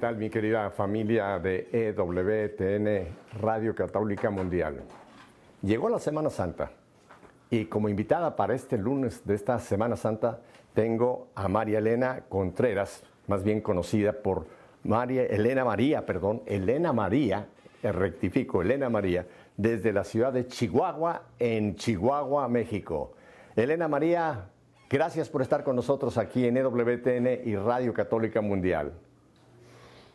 tal mi querida familia de EWTN Radio Católica Mundial? Llegó la Semana Santa y como invitada para este lunes de esta Semana Santa tengo a María Elena Contreras, más bien conocida por María Elena María, perdón, Elena María, eh, rectifico, Elena María, desde la ciudad de Chihuahua, en Chihuahua, México. Elena María, gracias por estar con nosotros aquí en EWTN y Radio Católica Mundial.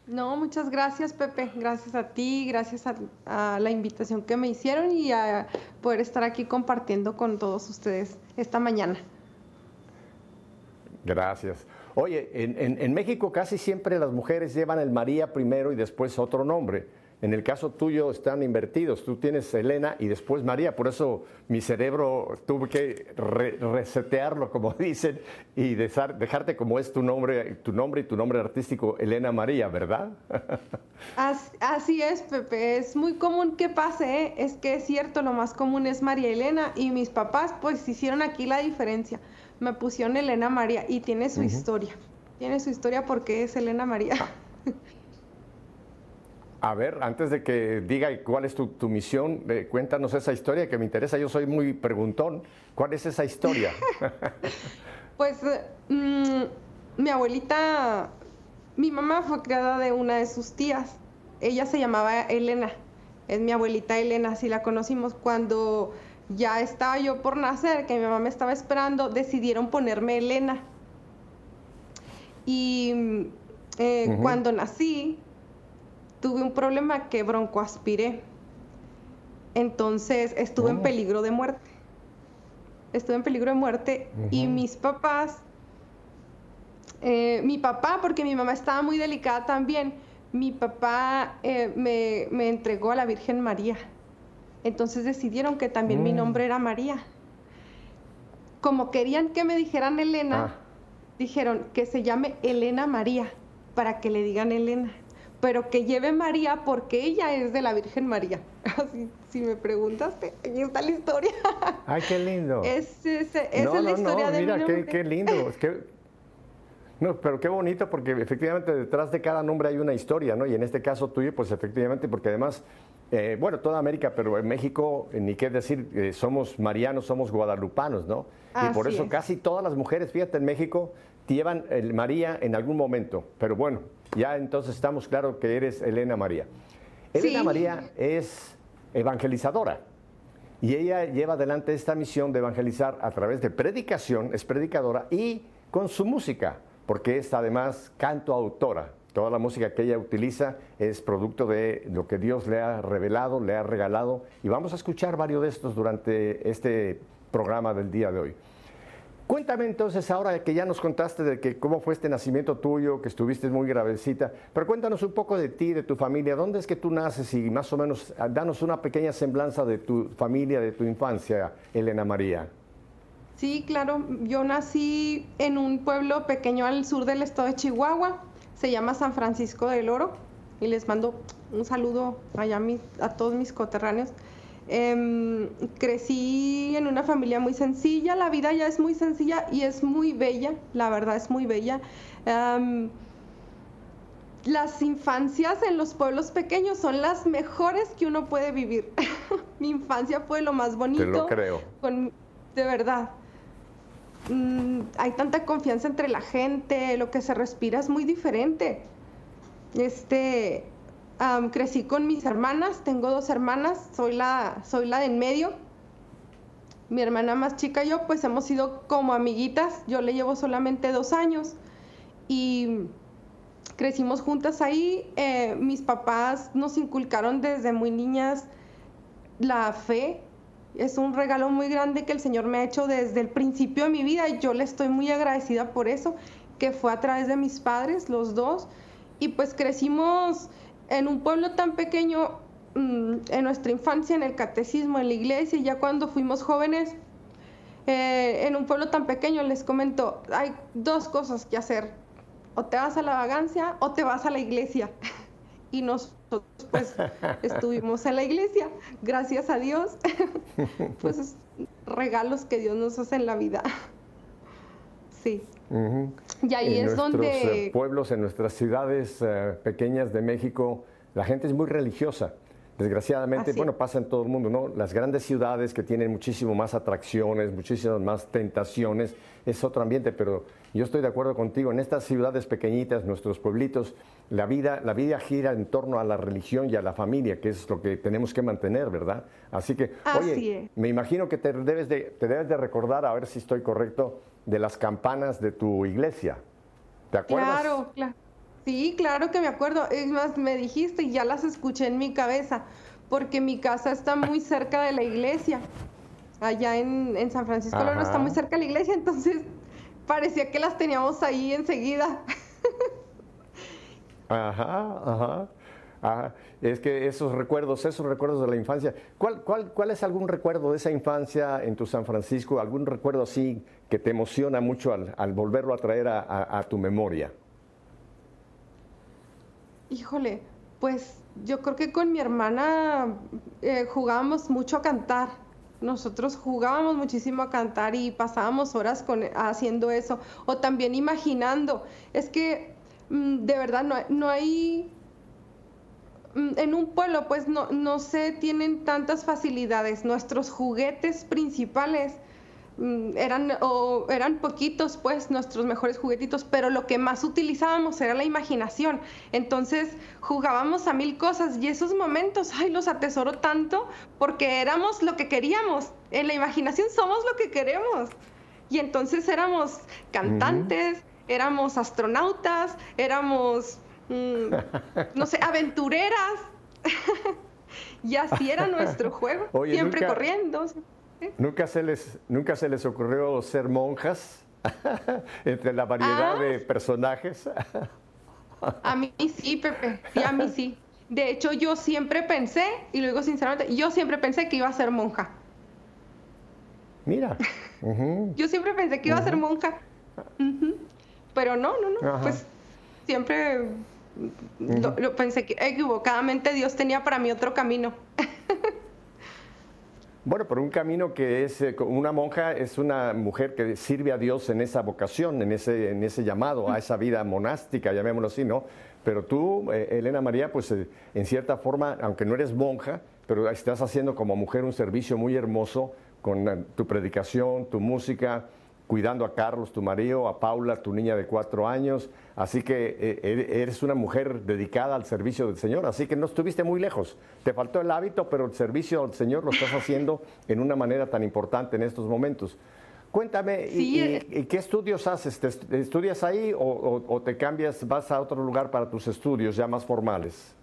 No, muchas gracias Pepe, gracias a ti, gracias a, la invitación que me hicieron y a poder estar aquí compartiendo con todos ustedes esta mañana. Gracias. Oye, en, México casi siempre las mujeres llevan el María primero y después otro nombre. En el caso tuyo están invertidos. Tú tienes Elena y después María. Por eso mi cerebro tuve que resetearlo, como dicen, y dejarte como es tu nombre, tu nombre y tu nombre artístico, Elena María, ¿verdad? Así, es, Pepe. Es muy común que pase. ¿eh? Es que es cierto, lo más común es María Elena. Y mis papás, pues, hicieron aquí la diferencia me pusieron Elena María y tiene su historia. Tiene su historia porque es Elena María. A ver, antes de que diga cuál es tu, misión, eh, cuéntanos esa historia que me interesa. Yo soy muy preguntón. ¿Cuál es esa historia? pues mm, mi abuelita, mi mamá fue criada de una de sus tías. Ella se llamaba Elena. Es mi abuelita Elena, así la conocimos cuando ya estaba yo por nacer, que mi mamá me estaba esperando, decidieron ponerme Elena. Y eh, cuando nací, tuve un problema que broncoaspiré. Entonces estuve en oh. peligro de muerte. Estuve en peligro de muerte y mis papás, eh, mi papá, porque mi mamá estaba muy delicada también, mi papá eh, me, me entregó a la Virgen María. Entonces decidieron que también mi mm. nombre era María. Como querían que me dijeran Elena, ah. dijeron que se llame Elena María, para que le digan Elena, pero que lleve María porque ella es de la Virgen María. Así, si me preguntaste, aquí está la historia. Ay, qué lindo. Es, esa es la historia de mira, mi Qué, qué lindo. Es que, no, pero qué bonito porque efectivamente detrás de cada nombre hay una historia, ¿no? Y en este caso tuyo, pues efectivamente, porque además eh, bueno, toda América, pero en México, eh, ni qué decir, eh, somos marianos, somos guadalupanos, ¿no? y por eso casi todas las mujeres, fíjate, en México llevan el María en algún momento. Pero bueno, ya entonces estamos claros que eres Elena María. Elena María es evangelizadora. Y ella lleva adelante esta misión de evangelizar a través de predicación, es predicadora, y con su música, porque es además canto autora. Toda la música que ella utiliza es producto de lo que Dios le ha revelado, le ha regalado, y vamos a escuchar varios de estos durante este programa del día de hoy. Cuéntame entonces, ahora que ya nos contaste de que cómo fue este nacimiento tuyo, que estuviste muy gravecita, pero cuéntanos un poco de ti, de tu familia, dónde es que tú naces y más o menos ah, danos una pequeña semblanza de tu familia, de tu infancia, Elena María. Sí, claro, yo nací en un pueblo pequeño al sur del estado de Chihuahua, se llama San Francisco del Oro. Y les mando un saludo allá a, todos mis coterráneos. Em, crecí en una familia muy sencilla, la vida ya es muy sencilla y es muy bella, la verdad es muy bella. Em, las infancias en los pueblos pequeños son las mejores que uno puede vivir. Mi infancia fue lo más bonito. Te lo creo. de verdad. Mm, hay tanta confianza entre la gente, lo que se respira es muy diferente. Este, crecí con mis hermanas, tengo dos hermanas, soy la, soy la de en medio. Mi hermana más chica y yo, pues hemos sido como amiguitas. Yo le llevo solamente dos años y crecimos juntas ahí. Eh, mis papás nos inculcaron desde muy niñas la fe, es un regalo muy grande que el Señor me ha hecho desde el principio de mi vida y yo le estoy muy agradecida por eso, que fue a través de mis padres, los dos. Y pues crecimos en un pueblo tan pequeño, mm, en nuestra infancia, en el catecismo, en la iglesia, y ya cuando fuimos jóvenes, eh, en un pueblo tan pequeño, les comento, hay dos cosas que hacer. O te vas a la vagancia o te vas a la iglesia. y nosotros pues estuvimos en la iglesia, gracias a Dios, pues regalos que Dios nos hace en la vida. Sí. Y ahí en es nuestros donde... eh, pueblos, en nuestras ciudades eh, pequeñas de México, la gente es muy religiosa. Desgraciadamente, Así. bueno, pasa en todo el mundo, ¿no? Las grandes ciudades que tienen muchísimo más atracciones, muchísimas más tentaciones, es otro ambiente, pero yo estoy de acuerdo contigo, en estas ciudades pequeñitas, nuestros pueblitos, la vida, la vida gira en torno a la religión y a la familia, que es lo que tenemos que mantener, ¿verdad? Así que, Así oye, es. me imagino que te debes, de, te debes de recordar, a ver si estoy correcto, de las campanas de tu iglesia. ¿Te acuerdas? Claro, claro. Sí, claro que me acuerdo. Es más, me dijiste y ya las escuché en mi cabeza, porque mi casa está muy cerca de la iglesia. Allá en, en San Francisco Loro está muy cerca de la iglesia, entonces parecía que las teníamos ahí enseguida. Ajá, ajá. Es que esos recuerdos, esos recuerdos de la infancia. ¿Cuál, cuál, ¿Cuál es algún recuerdo de esa infancia en tu San Francisco? ¿Algún recuerdo así que te emociona mucho al, volverlo a traer a, tu memoria? Híjole, pues yo creo que con mi hermana eh, jugábamos mucho a cantar. Nosotros jugábamos muchísimo a cantar y pasábamos horas haciendo eso. O también imaginando. Es que mm, de verdad no no hay en un pueblo pues no, no se tienen tantas facilidades. Nuestros juguetes principales mm, eran, o eran poquitos pues nuestros mejores juguetitos, pero lo que más utilizábamos era la imaginación. Entonces jugábamos a mil cosas y esos momentos, ay, los atesoro tanto porque éramos lo que queríamos. En la imaginación somos lo que queremos. Y entonces éramos cantantes, éramos astronautas, éramos, mm, no sé, aventureras. y así era nuestro juego, Oye, siempre nunca- corriendo. ¿Nunca se les, nunca se les ocurrió ser monjas entre la variedad Ah. de personajes? A mí sí, Pepe, sí, a mí sí. De hecho, yo siempre pensé, y lo digo sinceramente, yo siempre pensé que iba a ser monja. Mira. Yo siempre pensé que iba a ser monja. Pero no, no, no. Pues siempre lo, lo pensé que equivocadamente Dios tenía para mí otro camino. Bueno, por un camino que es, eh, una monja es una mujer que sirve a Dios en esa vocación, en ese, en ese llamado, a esa vida monástica, llamémoslo así, ¿no? Pero tú, eh, Elena María, pues eh, en cierta forma, aunque no eres monja, pero estás haciendo como mujer un servicio muy hermoso con tu predicación, tu música, cuidando a Carlos, tu marido, a Paula, tu niña de cuatro años. Así que eh, er- eres una mujer dedicada al servicio del Señor. Así que no estuviste muy lejos. Te faltó el hábito, pero el servicio al Señor lo estás haciendo en una manera tan importante en estos momentos. Cuéntame, ¿y- Sí, y, eh. y qué estudios haces? ¿Te est- ¿Estudias ahí o, o- o te cambias, vas a otro lugar para tus estudios ya más formales?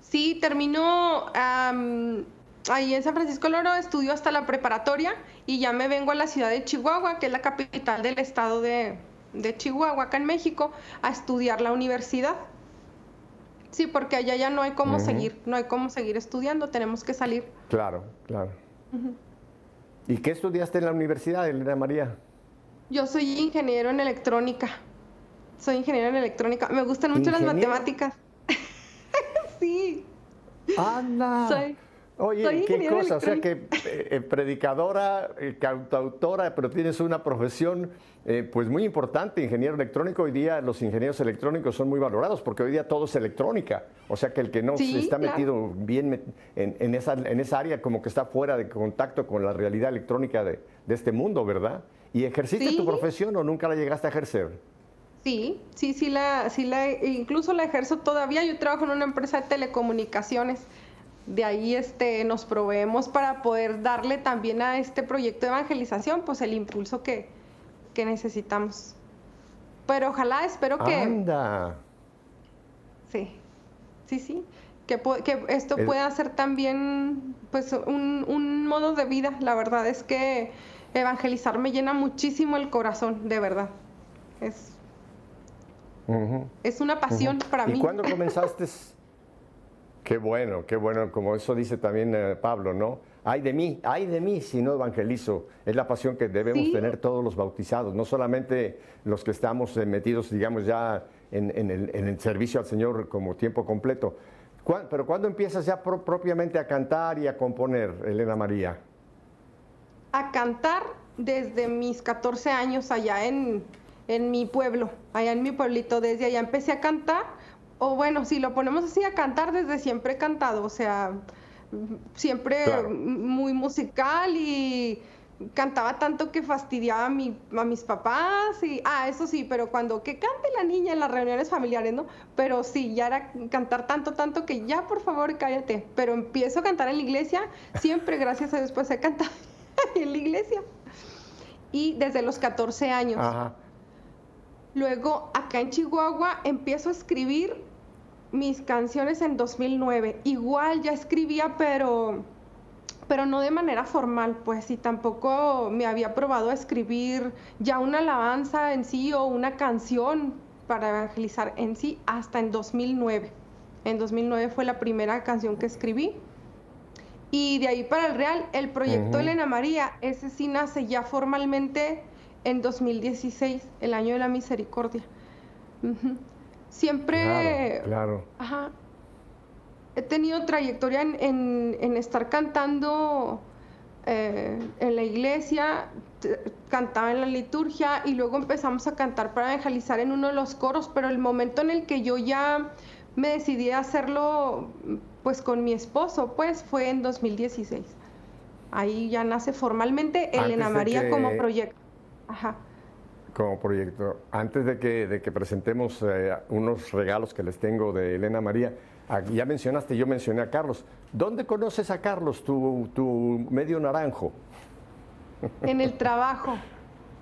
Sí, terminó am, ahí en San Francisco Loro, estudio hasta la preparatoria y ya me vengo a la ciudad de Chihuahua, que es la capital del estado de, de Chihuahua, acá en México, a estudiar la universidad. Sí, porque allá ya no hay cómo seguir, no hay cómo seguir estudiando, tenemos que salir. Claro, claro. ¿Y qué estudiaste en la universidad, Elena María? Yo soy ingeniero en electrónica. Soy ingeniero en electrónica. Me gustan mucho las matemáticas. sí. ¡Anda! Soy- Oye, qué cosa, o sea que eh, eh, predicadora, eh, cantautora, pero tienes una profesión eh, pues muy importante, ingeniero electrónico. Hoy día los ingenieros electrónicos son muy valorados porque hoy día todo es electrónica. O sea que el que no Sí, se está claro. metido bien en, en esa, en esa área como que está fuera de contacto con la realidad electrónica de, de este mundo, ¿verdad? ¿Y ejerciste Sí. tu profesión o nunca la llegaste a ejercer? Sí, sí, sí la, sí la, incluso la ejerzo todavía. Yo trabajo en una empresa de telecomunicaciones. De ahí este, nos proveemos para poder darle también a este proyecto de evangelización, pues el impulso que, que necesitamos. Pero ojalá, espero que, ¡Anda! sí, sí, sí, que, que esto El- pueda ser también, pues, un, un modo de vida. La verdad es que evangelizar me llena muchísimo el corazón, de verdad. Es, es una pasión para ¿Y mí. cuándo comenzaste? Qué bueno, qué bueno, como eso dice también eh, Pablo, ¿no? Ay de mí, ay de mí si no evangelizo. Es la pasión que debemos Sí. tener todos los bautizados, no solamente los que estamos eh, metidos, digamos, ya en, en el, en el servicio al Señor como tiempo completo. ¿Cuán- Pero ¿cuándo empiezas ya pro- propiamente a cantar y a componer, Elena María? a cantar desde mis 14 años allá en, en mi pueblo, allá en mi pueblito. Desde allá empecé a cantar, o bueno, si lo ponemos así, a cantar, desde siempre he cantado, o sea, siempre muy musical y cantaba tanto que fastidiaba a, mi, a mis papás y, ah, eso sí, pero cuando que cante la niña en las reuniones familiares, ¿no? Pero sí, ya era cantar tanto, tanto que ya, por favor, cállate. Pero empiezo a cantar en la iglesia, siempre, gracias a Dios, pues he cantado en la iglesia. Y desde los 14 años. Luego, acá en Chihuahua, empiezo a escribir mis canciones en 2009. Igual ya escribía, pero pero no de manera formal, pues, y tampoco me había probado a escribir ya una alabanza en sí o una canción para evangelizar en sí hasta en 2009. En 2009 fue la primera canción que escribí. Y de ahí para el Real, el proyecto Elena María, ese sí nace ya formalmente en 2016, el año de la misericordia. Siempre... Claro. Ajá he tenido trayectoria en, estar cantando eh, en la iglesia, cantaba en la liturgia y luego empezamos a cantar para evangelizar en uno de los coros, pero el momento en el que yo ya me decidí a hacerlo pues con mi esposo, pues fue en 2016. Ahí ya nace formalmente Elena María como proyecto. Ajá. Como proyecto. Antes de que, de que presentemos eh, unos regalos que les tengo de Elena María, ya mencionaste, yo mencioné a Carlos. ¿Dónde conoces a Carlos, tu, tu medio naranjo? En el trabajo.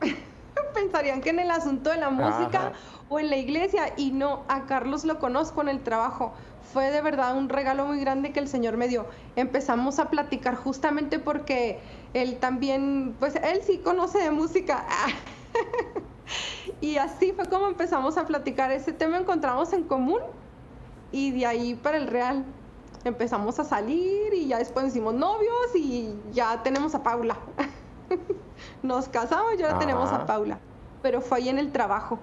Pensarían que en el asunto de la música o en la iglesia y no, a Carlos lo conozco en el trabajo. Fue de verdad un regalo muy grande que el Señor me dio. Empezamos a platicar justamente porque él también, pues él sí conoce de música. y así fue como empezamos a platicar. Ese tema encontramos en común y de ahí para el Real empezamos a salir y ya después hicimos novios y ya tenemos a Paula. Nos casamos y ya tenemos a Paula. Pero fue ahí en el trabajo.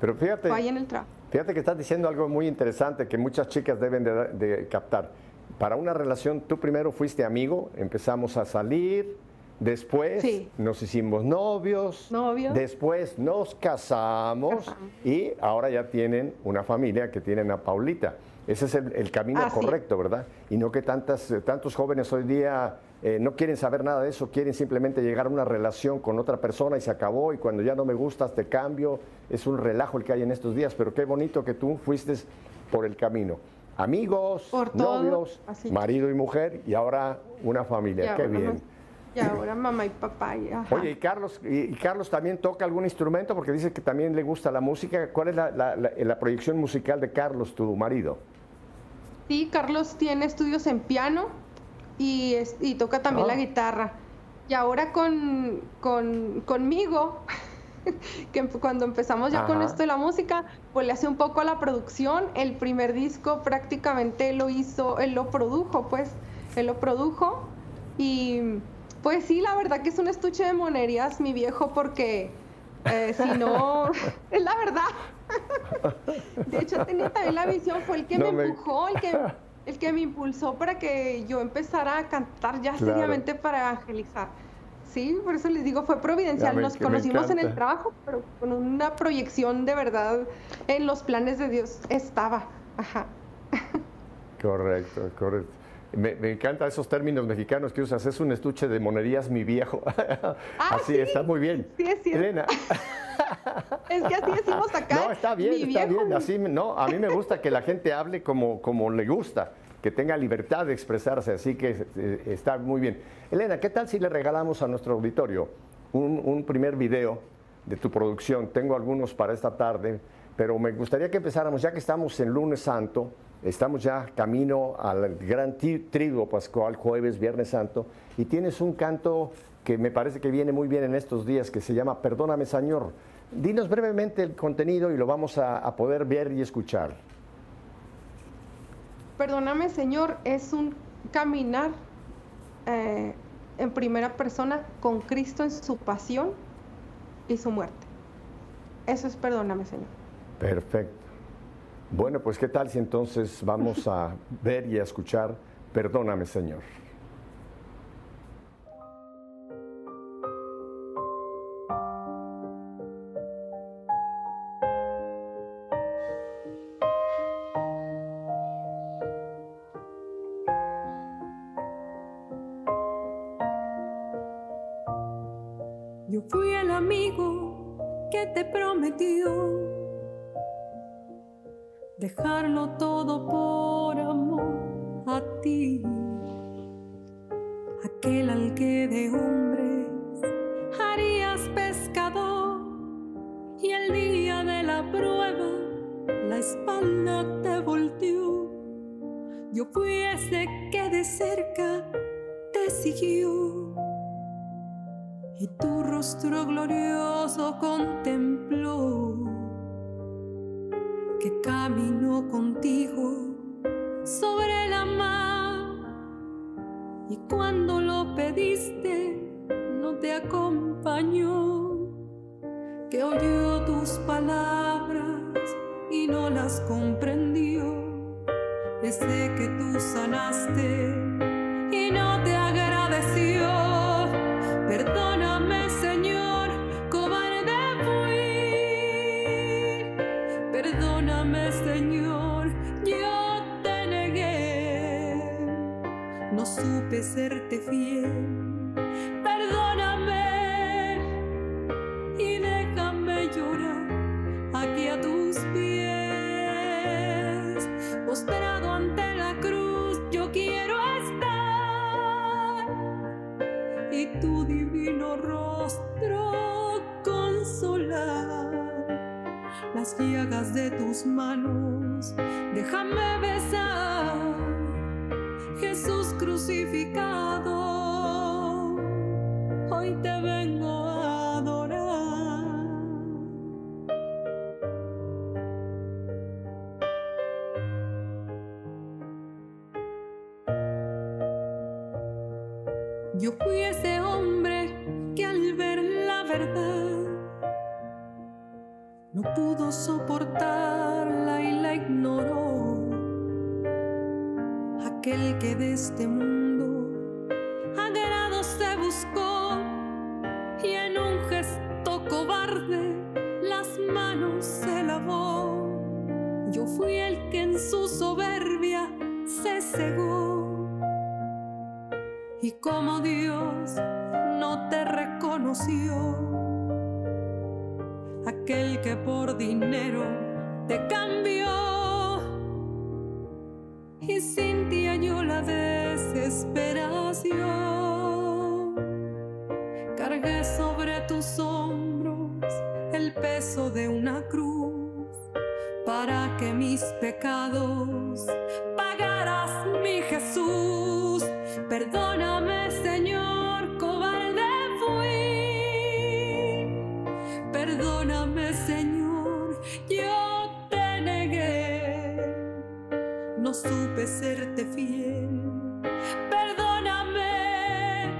Pero fíjate. Fue ahí en el trabajo. Fíjate que estás diciendo algo muy interesante que muchas chicas deben de, captar. Para una relación, tú primero fuiste amigo, empezamos a salir, después nos hicimos novios, novios, después nos casamos, y ahora ya tienen una familia que tienen a Paulita. Ese es el, camino correcto, ¿verdad? Y no que tantas, tantos jóvenes hoy día eh, no quieren saber nada de eso, quieren simplemente llegar a una relación con otra persona y se acabó y cuando ya no me gustas te cambio. Es un relajo el que hay en estos días, pero qué bonito que tú fuiste por el camino. Amigos, novios, marido y mujer y ahora una familia. qué bien. Y ahora mamá y papá. Oye, ¿y Carlos, y, Carlos también toca algún instrumento? Porque dice que también le gusta la música. ¿Cuál es la proyección musical de Carlos, tu marido? Sí, Carlos tiene estudios en piano y, toca también la ah. guitarra. Y ahora con, conmigo, que cuando empezamos ya con esto de la música, pues le hace un poco a la producción. El primer disco prácticamente lo hizo, él lo produjo, pues, él lo produjo. Y pues sí, la verdad que es un estuche de monerías, mi viejo, porque eh, si no, es la verdad. De hecho, tenía también la visión, fue el que me, empujó, el que, el que me impulsó para que yo empezara a cantar ya seriamente para evangelizar. Sí, por eso les digo, fue providencial. Nos conocimos en el trabajo, pero con una proyección de verdad en los planes de Dios estaba. Ajá. Correcto, correcto. Me, me encantan esos términos mexicanos que usas. Es un estuche de monerías, mi viejo. Ah, así está muy bien. Sí, es cierto. Elena. es que así decimos acá. No, está bien, está bien. Así, no, a mí me gusta que la gente hable como, como le gusta, que tenga libertad de expresarse. Así que eh, está muy bien. Elena, ¿qué tal si le regalamos a nuestro auditorio un, un primer video de tu producción? Tengo algunos para esta tarde, pero me gustaría que empezáramos, ya que estamos en lunes santo Estamos ya camino al gran trigo pascual, jueves, viernes santo, y tienes un canto que me parece que viene muy bien en estos días, que se llama Perdóname Señor. Dinos brevemente el contenido y lo vamos a, poder ver y escuchar. Perdóname Señor es un caminar eh, en primera persona con Cristo en su pasión y su muerte. Eso es Perdóname Señor. Perfecto. Bueno, pues qué tal si entonces vamos a ver y a escuchar Perdóname Señor. Y cuando lo pediste no te acompañó, que oyó tus palabras y no las comprendió, ese que tú sanaste y no te agradeció. Serte fiel. Perdóname y déjame llorar aquí a tus pies. Postrado ante la cruz, yo quiero estar y tu divino rostro consolar. Las llagas de tus manos, déjame besar. Crucificado, hoy te vengo a adorar. Yo fui ese hombre que al ver la verdad no pudo soportarla y la ignoró. Aquel que de este mundo agrado se buscó y en un gesto cobarde las manos se lavó. Yo fui el que en su soberbia se cegó. Y como Dios no te reconoció, aquel que por dinero te cambió y ti halló la desesperación. Cargué sobre tus hombros el peso de una cruz para que mis pecados pagaras mi Jesús. Perdóname, Señor, cobarde supe serte fiel. Perdóname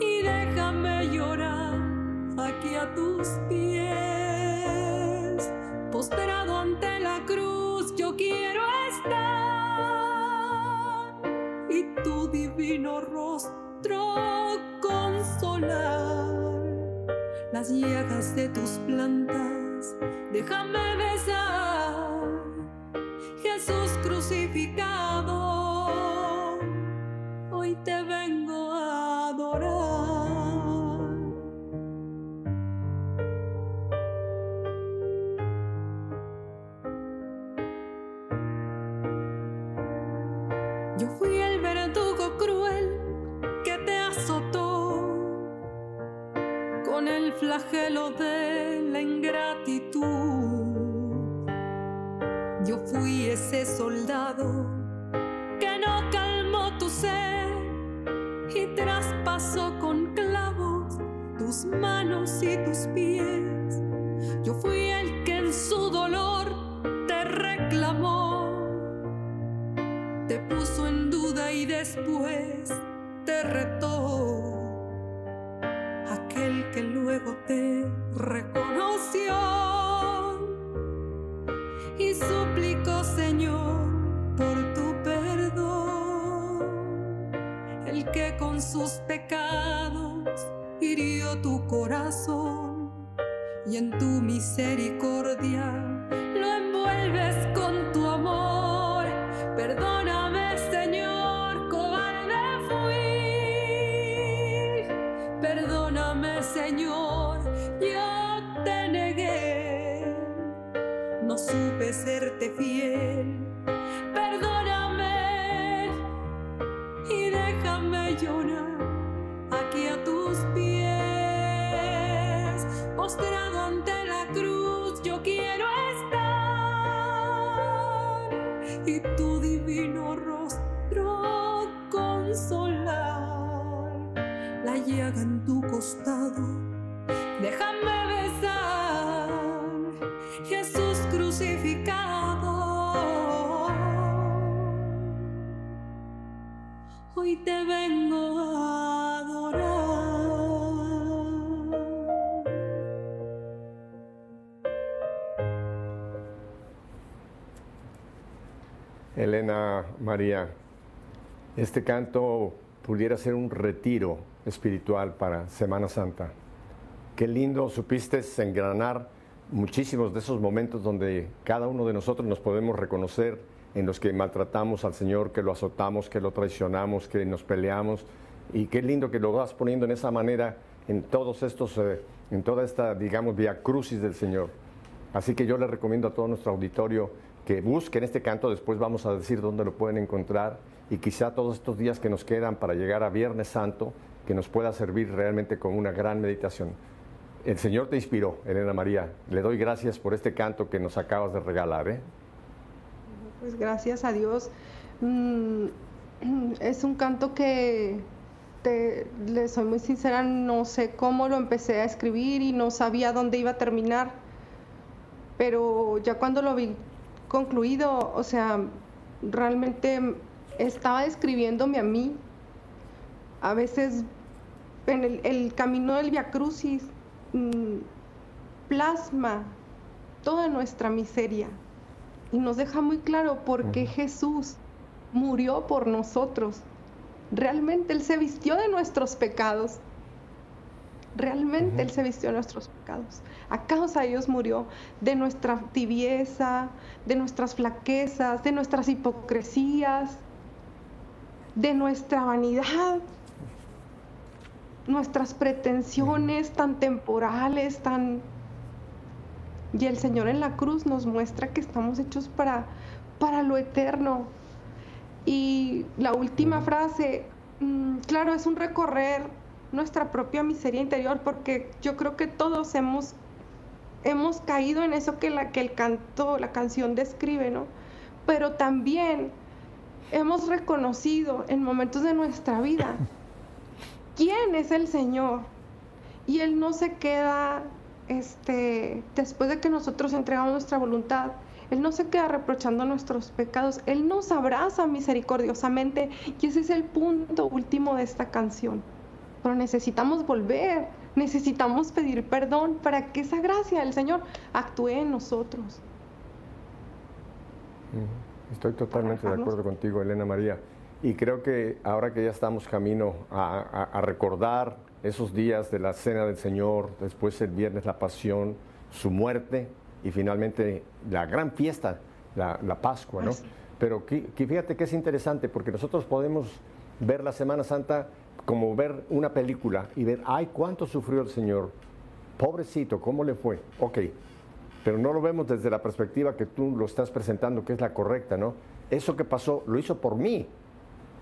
y déjame llorar aquí a tus pies. Postrado ante la cruz, yo quiero estar y tu divino rostro consolar. Las llagas de tus plantas, déjame besar. Jesús crucificado, hoy te vengo a adorar. Yo fui el verdugo cruel que te azotó con el flagelo de la ingratitud. Soldado que no calmó tu sed y traspasó con clavos tus manos y tus pies. Yo fui el que en su dolor te reclamó te puso en duda y después te retó. Aquel que luego te reconoció y en tu misericordia lo envuelves con tu amor. Perdóname, Señor, cobarde fui. Perdóname, Señor, yo te negué. No supe serte fiel. Llaga en tu costado, déjame besar. Jesús crucificado. Hoy te vengo a adorar. Elena María, este canto pudiera ser un retiro espiritual para Semana Santa. Qué lindo supiste engranar muchísimos de esos momentos donde cada uno de nosotros nos podemos reconocer en los que maltratamos al Señor, que lo azotamos, que lo traicionamos, que nos peleamos. Y qué lindo que lo vas poniendo en esa manera en todos estos, eh, en toda esta, digamos, via crucis del Señor. Así que yo le recomiendo a todo nuestro auditorio que busquen este canto, después vamos a decir dónde lo pueden encontrar y quizá todos estos días que nos quedan para llegar a Viernes Santo, que nos pueda servir realmente como una gran meditación. El Señor te inspiró, Elena María. Le doy gracias por este canto que nos acabas de regalar. ¿eh? Pues gracias a Dios. Mm, es un canto que, te, le soy muy sincera, no sé cómo lo empecé a escribir y no sabía dónde iba a terminar. Pero ya cuando lo vi concluido, o sea, realmente estaba describiéndome a mí. A veces en el, el camino del Via Crucis mm, plasma toda nuestra miseria y nos deja muy claro por qué Jesús murió por nosotros. Realmente Él se vistió de nuestros pecados. Realmente Él se vistió de nuestros pecados. A causa de Dios murió de nuestra tibieza, de nuestras flaquezas, de nuestras hipocresías, de nuestra vanidad, nuestras pretensiones tan temporales, tan... Y el Señor en la cruz nos muestra que estamos hechos para, para lo eterno. Y la última frase, mm, claro, es un recorrer nuestra propia miseria interior, porque yo creo que todos hemos, hemos caído en eso que, la, que el canto, la canción describe, ¿no? Pero también hemos reconocido en momentos de nuestra vida quién es el Señor. Y Él no se queda, este, después de que nosotros entregamos nuestra voluntad, Él no se queda reprochando nuestros pecados, Él nos abraza misericordiosamente y ese es el punto último de esta canción. Pero necesitamos volver, necesitamos pedir perdón para que esa gracia del Señor actúe en nosotros. Estoy totalmente de acuerdo contigo, Elena María. Y creo que ahora que ya estamos camino a, a, recordar esos días de la Cena del Señor, después el viernes la pasión, su muerte y finalmente la gran fiesta, la, la Pascua, ¿no? Pero que, que fíjate que es interesante porque nosotros podemos ver la Semana Santa como ver una película y ver, ay, cuánto sufrió el Señor, pobrecito, ¿cómo le fue? Ok, pero no lo vemos desde la perspectiva que tú lo estás presentando, que es la correcta, ¿no? Eso que pasó lo hizo por mí,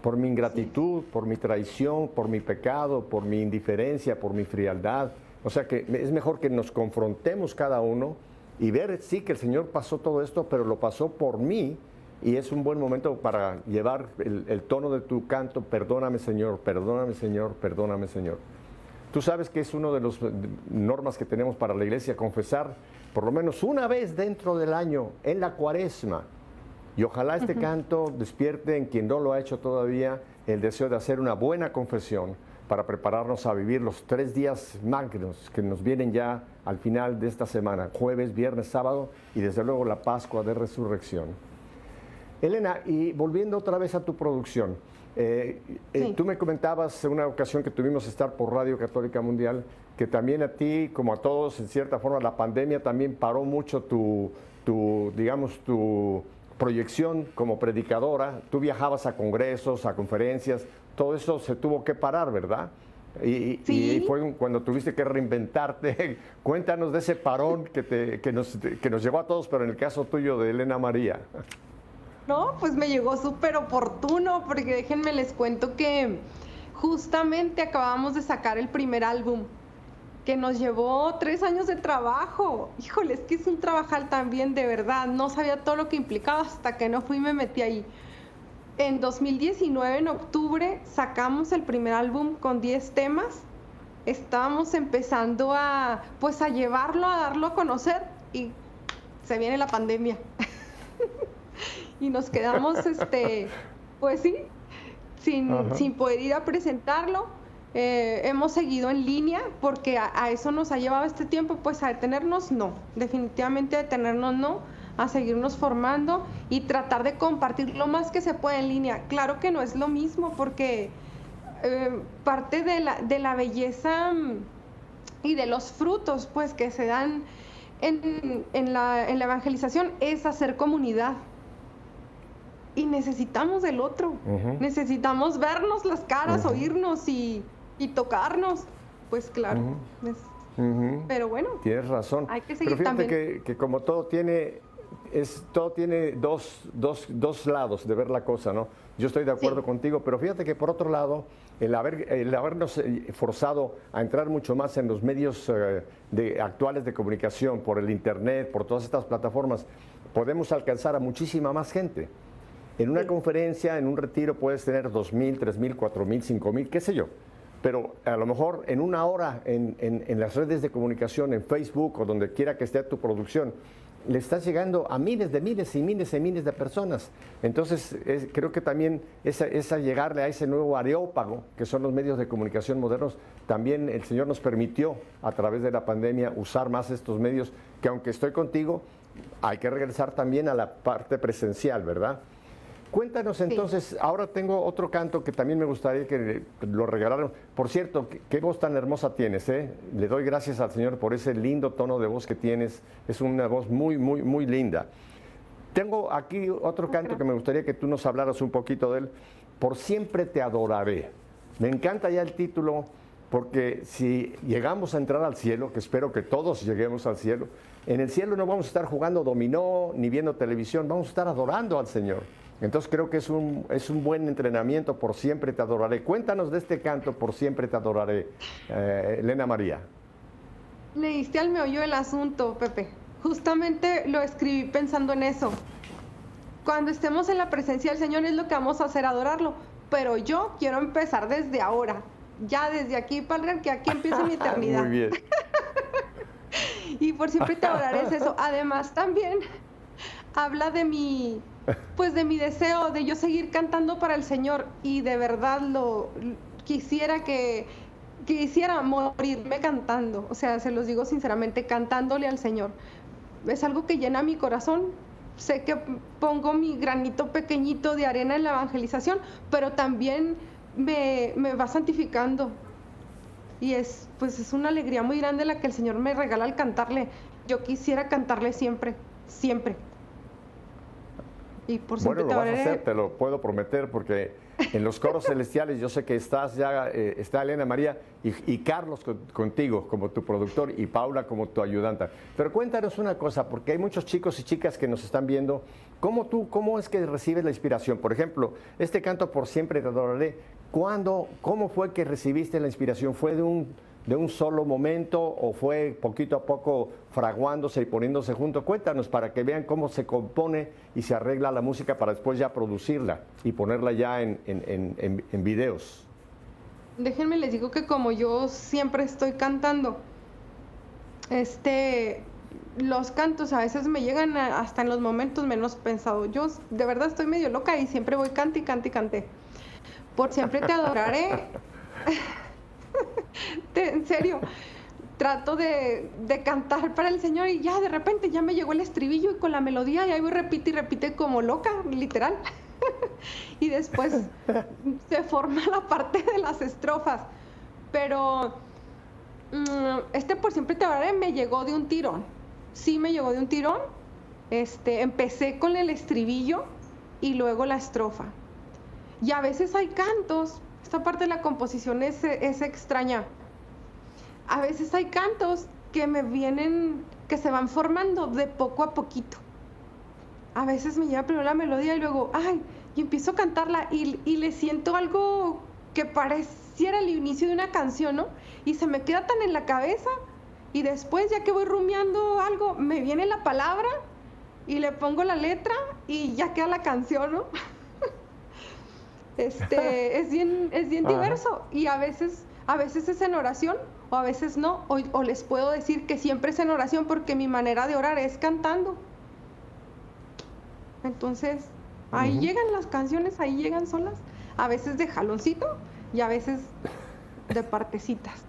por mi ingratitud, por mi traición, por mi pecado, por mi indiferencia, por mi frialdad. O sea que es mejor que nos confrontemos cada uno y ver, sí, que el Señor pasó todo esto, pero lo pasó por mí y es un buen momento para llevar el, tono de tu canto, perdóname Señor, perdóname Señor, perdóname Señor. Tú sabes que es una de las normas que tenemos para la iglesia, confesar por lo menos una vez dentro del año, en la cuaresma. Y ojalá este canto despierte en quien no lo ha hecho todavía el deseo de hacer una buena confesión para prepararnos a vivir los tres días magnos que nos vienen ya al final de esta semana, jueves, viernes, sábado y desde luego la Pascua de Resurrección. Elena, y volviendo otra vez a tu producción, eh, eh, Sí. tú me comentabas en una ocasión que tuvimos estar por Radio Católica Mundial, que también a ti, como a todos, en cierta forma, la pandemia también paró mucho tu, tu, digamos, tu proyección como predicadora. Tú viajabas a congresos, a conferencias, todo eso se tuvo que parar, ¿verdad? Y, Sí. y fue cuando tuviste que reinventarte. Cuéntanos de ese parón que, te- que nos, que nos llevó a todos, pero en el caso tuyo de Elena María. No, pues me llegó súper oportuno, porque déjenme les cuento que justamente acabamos de sacar el primer álbum, que nos llevó tres años de trabajo. Híjole, es que es un trabajal también, de verdad. No sabía todo lo que implicaba hasta que no fui y me metí ahí. En 2019, en octubre, sacamos el primer álbum con 10 temas. Estábamos empezando a, pues, a llevarlo, a darlo a conocer y se viene la pandemia. y nos quedamos, este, pues sí, sin, sin poder ir a presentarlo. Eh, hemos seguido en línea porque a, eso nos ha llevado este tiempo, pues a detenernos no, definitivamente a detenernos no, a seguirnos formando y tratar de compartir lo más que se puede en línea. Claro que no es lo mismo porque eh, parte de la, de la belleza mm, y de los frutos pues que se dan en, en, la, en la evangelización es hacer comunidad y necesitamos del otro. Necesitamos vernos las caras, oírnos y, tocarnos. Pues claro. Pero bueno. Tienes razón. Hay que seguir Pero fíjate Que, como todo tiene, es, todo tiene dos, dos, dos, lados de ver la cosa, ¿no? Yo estoy de acuerdo contigo, pero fíjate que por otro lado, el, haber, el habernos eh, forzado a entrar mucho más en los medios eh, de, actuales de comunicación, por el Internet, por todas estas plataformas, podemos alcanzar a muchísima más gente. En una conferencia, en un retiro, puedes tener 2.000, 3.000, 4.000, 5.000, qué sé yo. Pero a lo mejor en una hora en, las redes de comunicación, en Facebook o donde quiera que esté tu producción, le estás llegando a miles de miles y miles y miles de personas. Entonces, creo que también esa, esa, llegarle a ese nuevo areópago, que son los medios de comunicación modernos, también el Señor nos permitió, a través de la pandemia, usar más estos medios, que aunque estoy contigo, hay que regresar también a la parte presencial, ¿verdad? Cuéntanos entonces, ahora tengo otro canto que también me gustaría que lo regalaran. Por cierto, qué, voz tan hermosa tienes, ¿eh? Le doy gracias al Señor por ese lindo tono de voz que tienes. Es una voz muy, muy, muy linda. Tengo aquí otro canto que me gustaría que tú nos hablaras un poquito de él. Por siempre te adoraré. Me encanta ya el título porque si llegamos a entrar al cielo, que espero que todos lleguemos al cielo, en el cielo no vamos a estar jugando dominó ni viendo televisión, vamos a estar adorando al Señor. Entonces creo que es un, es un buen entrenamiento, por siempre te adoraré. Cuéntanos de este canto, por siempre te adoraré, eh, Elena María. Leíste al meollo el asunto, Pepe. Justamente lo escribí pensando en eso. Cuando estemos en la presencia del Señor es lo que vamos a hacer, adorarlo. Pero yo quiero empezar desde ahora. Ya desde aquí para que aquí empiece mi eternidad. Muy bien. y por siempre te adoraré es eso. Además también habla de mi pues de mi deseo de yo seguir cantando para el Señor y de verdad lo quisiera que quisiera morirme cantando, o sea, se los digo sinceramente, cantándole al Señor. Es algo que llena mi corazón. Sé que pongo mi granito pequeñito de arena en la evangelización, pero también me, me va santificando. Y es, pues es una alegría muy grande la que el Señor me regala al cantarle. Yo quisiera cantarle siempre, siempre bueno, lo vas a hacer, te lo puedo prometer, porque en los coros celestiales yo sé que estás ya, eh, está Elena María y, Carlos contigo como tu productor y Paula como tu ayudante. Pero cuéntanos una cosa, porque hay muchos chicos y chicas que nos están viendo. ¿Cómo tú, cómo es que recibes la inspiración? Por ejemplo, este canto por siempre te adoraré. ¿Cuándo, cómo fue que recibiste la inspiración? ¿Fue de un de un solo momento o fue poquito a poco fraguándose y poniéndose junto? Cuéntanos para que vean cómo se compone y se arregla la música para después ya producirla y ponerla ya en, en, videos. Déjenme les digo que como yo siempre estoy cantando, este, los cantos a veces me llegan hasta en los momentos menos pensados. Yo de verdad estoy medio loca y siempre voy cante y cante y cante. Por siempre te adoraré. en serio, trato de, cantar para el Señor y ya de repente ya me llegó el estribillo y con la melodía y ahí voy repite y repite como loca, literal. y después se forma la parte de las estrofas. Pero mm, este por siempre te hablaré me llegó de un tirón. Sí me llegó de un tirón. Este, empecé con el estribillo y luego la estrofa. Y a veces hay cantos esta parte de la composición es, extraña. A veces hay cantos que me vienen, que se van formando de poco a poquito. a veces me lleva primero la melodía y luego, ay, y empiezo a cantarla y, y le siento algo que pareciera el inicio de una canción, ¿no? Y se me queda tan en la cabeza y después ya que voy rumiando algo, me viene la palabra y le pongo la letra y ya queda la canción, ¿no? este, es bien, es bien diverso y a veces, a veces es en oración o a veces no, o, o les puedo decir que siempre es en oración porque mi manera de orar es cantando. Entonces, ahí llegan las canciones, ahí llegan solas, a veces de jaloncito y a veces de partecitas.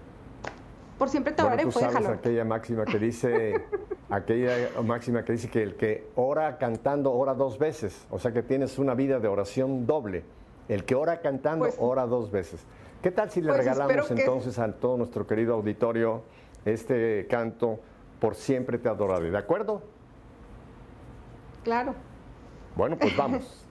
Por siempre te Bueno, oraré tú fue de sabes jalón. aquella máxima que dice, aquella máxima que dice que el que ora cantando ora dos veces, o sea que tienes una vida de oración doble. El que ora cantando Pues- ora dos veces. ¿Qué tal si le Pues regalamos que- entonces a todo nuestro querido auditorio este canto por siempre te adoraré? ¿De acuerdo? Claro. Bueno, pues vamos.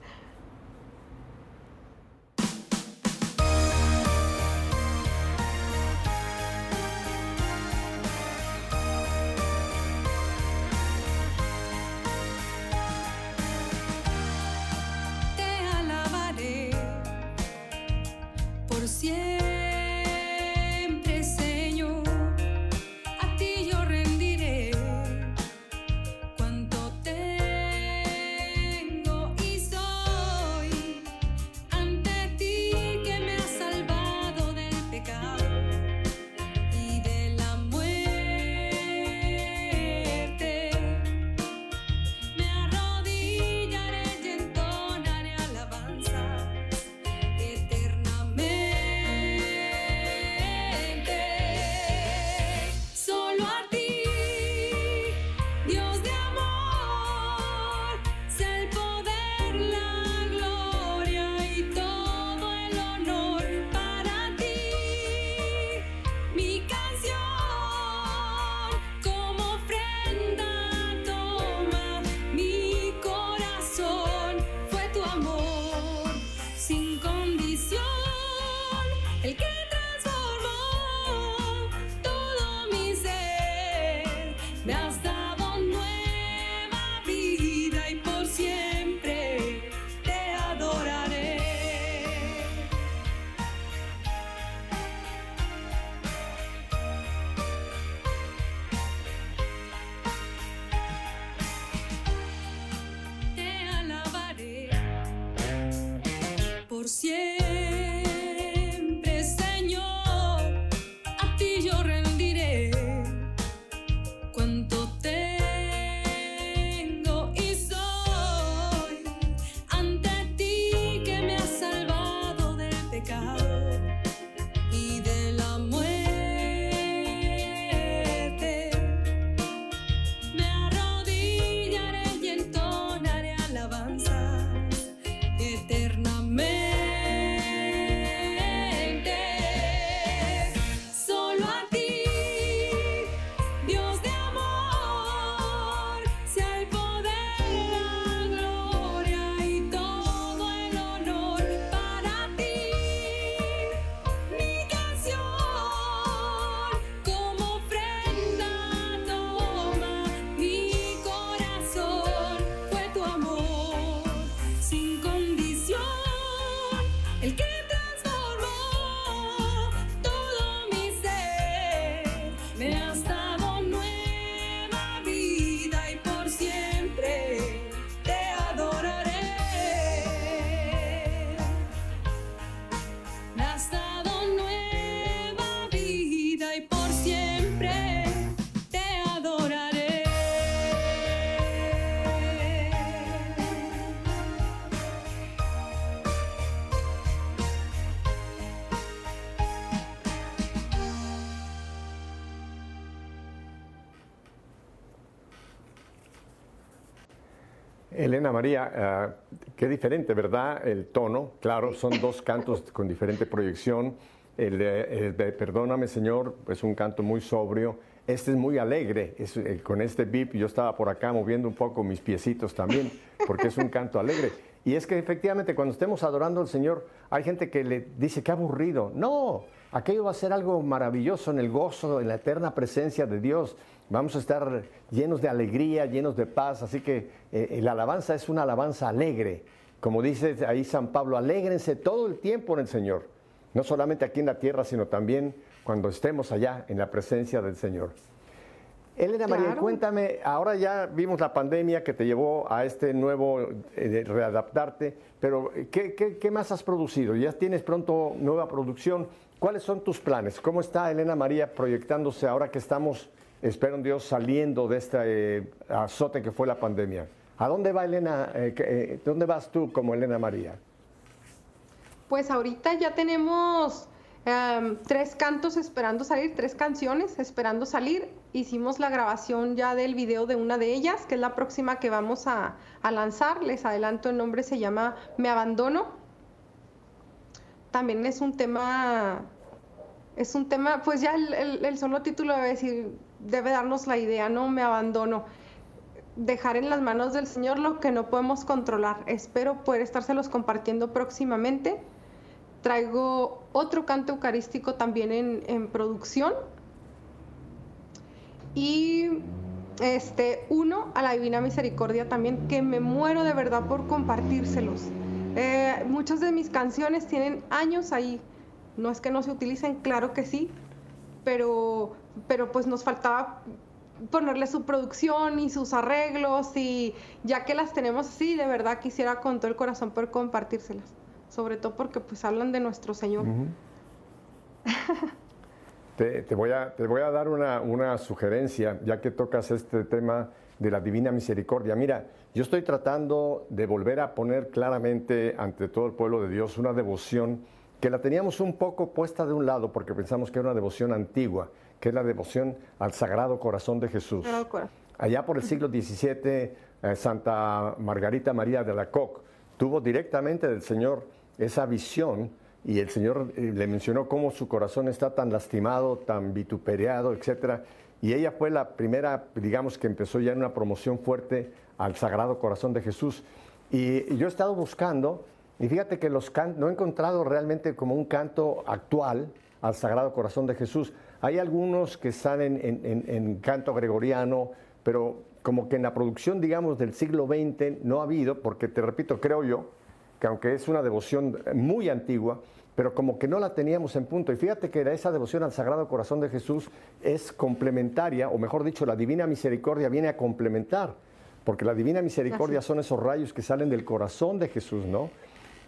Elena María, ah, qué diferente, ¿verdad? El tono, claro, son dos cantos con diferente proyección. El, de- el de Perdóname Señor es un canto muy sobrio. Este es muy alegre, es, eh, con este beat yo estaba por acá moviendo un poco mis piecitos también, porque es un canto alegre. Y es que efectivamente cuando estemos adorando al Señor, hay gente que le dice, qué aburrido. No, aquello va a ser algo maravilloso en el gozo, en la eterna presencia de Dios. Vamos a estar llenos de alegría, llenos de paz, así que eh, la alabanza es una alabanza alegre. Como dice ahí San Pablo, alégrense todo el tiempo en el Señor, no solamente aquí en la tierra, sino también cuando estemos allá en la presencia del Señor. Elena María, cuéntame, ahora ya vimos la pandemia que te llevó a este nuevo eh, readaptarte, pero ¿qué, ¿qué, más has producido? ¿Ya tienes pronto nueva producción? ¿Cuáles son tus planes? ¿Cómo está Elena María proyectándose ahora que estamos, espero en Dios, saliendo de este eh, azote que fue la pandemia? ¿A dónde va Elena? Eh, ¿Dónde vas tú como Elena María? Pues ahorita ya tenemos Em, tres cantos esperando salir, tres canciones esperando salir. Hicimos la grabación ya del video de una de ellas, que es la próxima que vamos a, lanzar. Les adelanto, el nombre se llama Me Abandono. También es un tema, es un tema, pues ya el, solo título debe decir, debe darnos la idea, ¿no? Me abandono dejar en las manos del Señor lo que no podemos controlar. Espero poder estárselos compartiendo próximamente. Traigo otro canto eucarístico también en, producción. Y este, uno a la Divina Misericordia también, que me muero de verdad por compartírselos. Eh, muchas de mis canciones tienen años ahí. No es que no se utilicen, claro que sí, pero, pero pues nos faltaba ponerle su producción y sus arreglos y ya que las tenemos así, de verdad quisiera con todo el corazón poder compartírselas sobre todo porque pues hablan de nuestro Señor. te, voy a, te voy a dar una, sugerencia, ya que tocas este tema de la divina misericordia. Mira, yo estoy tratando de volver a poner claramente ante todo el pueblo de Dios una devoción que la teníamos un poco puesta de un lado porque pensamos que era una devoción antigua, que es la devoción al Sagrado Corazón de Jesús. Allá por el siglo XVII, eh, Santa Margarita María de la Coque tuvo directamente del Señor esa visión y el Señor eh, le mencionó cómo su corazón está tan lastimado, tan vituperado, etc. Y ella fue la primera, digamos, que empezó ya en una promoción fuerte al Sagrado Corazón de Jesús. Y, yo he estado buscando, y fíjate que los no he encontrado realmente como un canto actual al Sagrado Corazón de Jesús. Hay algunos que están en canto gregoriano, pero como que en la producción, digamos, del siglo XX no ha habido, porque te repito, creo yo, que aunque es una devoción muy antigua, pero como que no la teníamos en punto. Y fíjate que esa devoción al Sagrado Corazón de Jesús es complementaria, o mejor dicho, la Divina Misericordia viene a complementar, porque la Divina Misericordia son esos rayos que salen del corazón de Jesús, ¿no?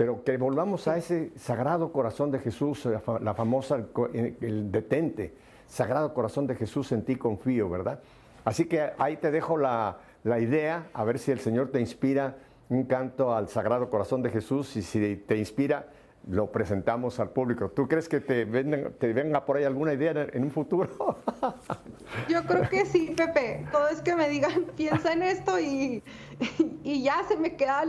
Pero que volvamos a ese Sagrado Corazón de Jesús, la famosa, el detente, Sagrado Corazón de Jesús, en ti confío, ¿verdad? Así que ahí te dejo la, la idea, a ver si el Señor te inspira un canto al Sagrado Corazón de Jesús y si te inspira, lo presentamos al público. ¿Tú crees que te, te venga por ahí alguna idea en un futuro? Yo creo que sí, Pepe. Todo es que me digan, piensa en esto y, y ya se me queda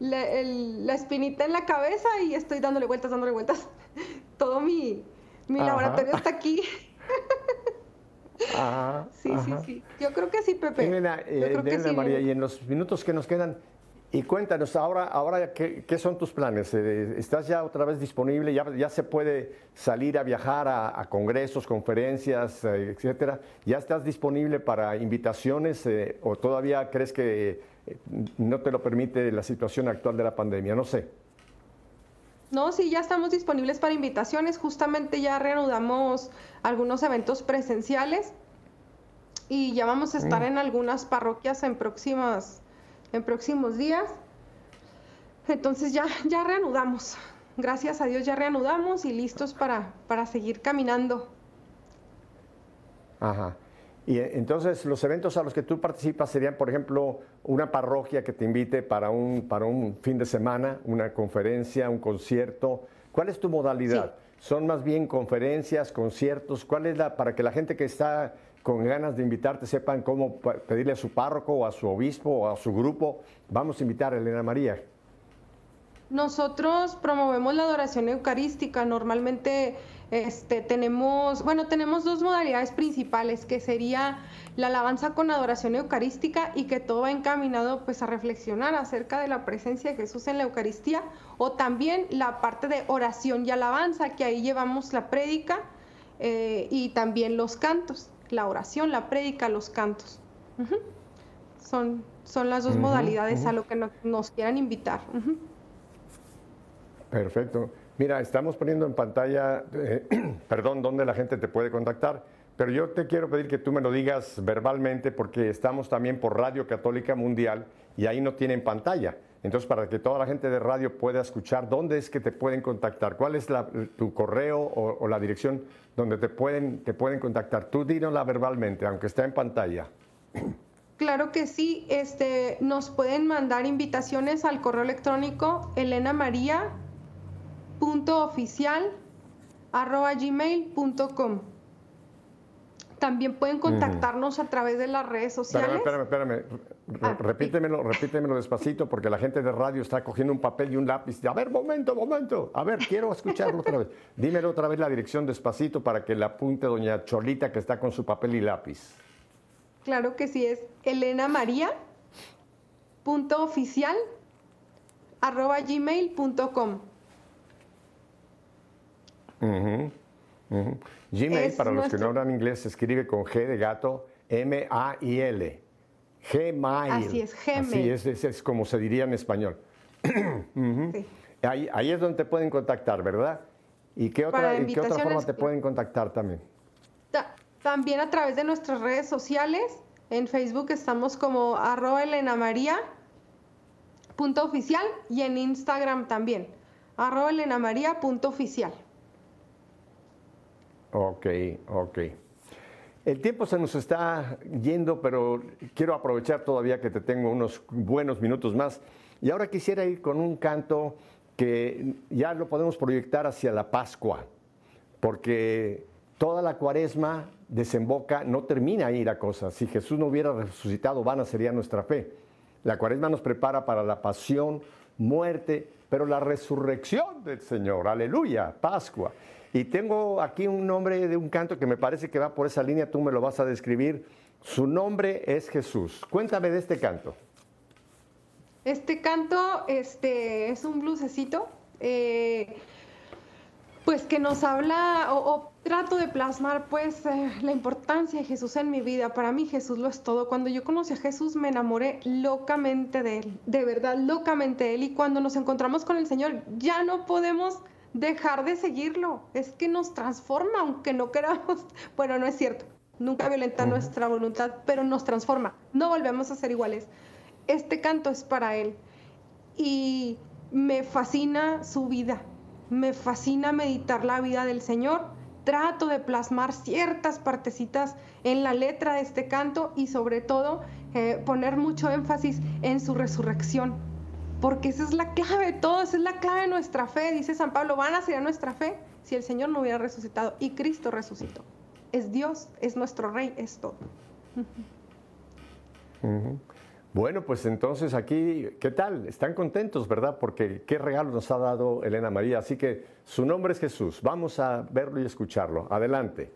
la espinita en la cabeza y estoy dándole vueltas, dándole vueltas. Todo mi, mi laboratorio está aquí. sí, sí, sí. Yo creo que sí, Pepe. Eh, María, y en los minutos que nos quedan, y cuéntanos, ahora, ahora ¿qué, son tus planes? Eh, ¿Estás ya otra vez disponible? ¿Ya, ya se puede salir a viajar a, congresos, conferencias, eh, etcétera? ¿Ya estás disponible para invitaciones eh, o todavía crees que no te lo permite la situación actual de la pandemia? No sé. No, sí, ya estamos disponibles para invitaciones. Justamente ya reanudamos algunos eventos presenciales y ya vamos a estar mm. en algunas parroquias en próximas en próximos días. Entonces ya, ya reanudamos. Gracias a Dios ya reanudamos y listos para, para seguir caminando. Ajá. Y eh, entonces los eventos a los que tú participas serían, por ejemplo, una parroquia que te invite para un, para un fin de semana, una conferencia, un concierto. ¿Cuál es tu modalidad? ¿Son más bien conferencias, conciertos? ¿Cuál es la, para que la gente que está con ganas de invitarte sepan cómo pedirle a su párroco o a su obispo o a su grupo, vamos a invitar a Elena María. Nosotros promovemos la adoración eucarística. Normalmente este, tenemos, bueno, tenemos dos modalidades principales, que sería la alabanza con adoración eucarística y que todo va encaminado pues a reflexionar acerca de la presencia de Jesús en la Eucaristía, o también la parte de oración y alabanza, que ahí llevamos la prédica eh, y también los cantos. la oración, la prédica, los cantos. son, son las dos modalidades a lo que nos quieran invitar. Perfecto. Mira, estamos poniendo en pantalla, eh, perdón, dónde la gente te puede contactar, pero yo te quiero pedir que tú me lo digas verbalmente porque estamos también por Radio Católica Mundial y ahí no tienen pantalla. Entonces, para que toda la gente de radio pueda escuchar, ¿dónde es que te pueden contactar? ¿Cuál es tu correo o, la dirección donde te pueden, te pueden contactar? Tú dínosla verbalmente, aunque esté en pantalla. Claro que sí, este, nos pueden mandar invitaciones al correo electrónico elenamaria.oficial.gmail.com también pueden contactarnos a través de las redes sociales. Espérame, espérame, espérame. Ah, repítemelo, repítemelo despacito porque la gente de radio está cogiendo un papel y un lápiz. A ver, momento, momento. A ver, quiero escucharlo otra vez. Dímelo otra vez la dirección despacito para que la apunte doña Cholita que está con su papel y lápiz. Claro que sí, es Elena María punto oficial arroba gmail.com. Gmail, para los que no hablan inglés, se escribe con G de gato, M-A-I-L. Gmail. Así es, Gmail. Así es, es, como se diría en español. ahí, ahí, es donde te pueden contactar, ¿verdad? ¿Y qué otra, ¿y qué otra forma te pueden contactar también? también a través de nuestras redes sociales. En Facebook estamos como arroba Elena María punto oficial y en Instagram también arroba Elena María punto oficial. Ok, ok. El tiempo se nos está yendo, pero quiero aprovechar todavía que te tengo unos buenos minutos más. Y ahora quisiera ir con un canto que ya lo podemos proyectar hacia la Pascua, porque toda la cuaresma desemboca, no termina ahí la cosa. Si Jesús no hubiera resucitado, vana sería nuestra fe. La cuaresma nos prepara para la pasión, muerte, pero la resurrección del Señor. Aleluya, Pascua. Y tengo aquí un nombre de un canto que me parece que va por esa línea, tú me lo vas a describir. Su nombre es Jesús. Cuéntame de este canto. Este canto este, es un bluesecito, eh, pues que nos habla o, trato de plasmar pues eh, la importancia de Jesús en mi vida. Para mí Jesús lo es todo. Cuando yo conocí a Jesús me enamoré locamente de Él, de verdad, locamente de Él. Y cuando nos encontramos con el Señor ya no podemos dejar de seguirlo. Es que nos transforma, aunque no queramos. Bueno, no es cierto. Nunca violenta nuestra voluntad, pero nos transforma. No volvemos a ser iguales. Este canto es para Él. Y me fascina su vida. Me fascina meditar la vida del Señor. Trato de plasmar ciertas partecitas en la letra de este canto y sobre todo eh, poner mucho énfasis en su resurrección porque esa es la clave de todo, esa es la clave de nuestra fe. Dice San Pablo, van a ser nuestra fe si el Señor no hubiera resucitado y Cristo resucitó. Es Dios, es nuestro Rey, es todo. Bueno, pues entonces aquí, ¿qué tal? Están contentos, ¿verdad? Porque qué regalo nos ha dado Elena María. Así que su nombre es Jesús. Vamos a verlo y escucharlo. Adelante.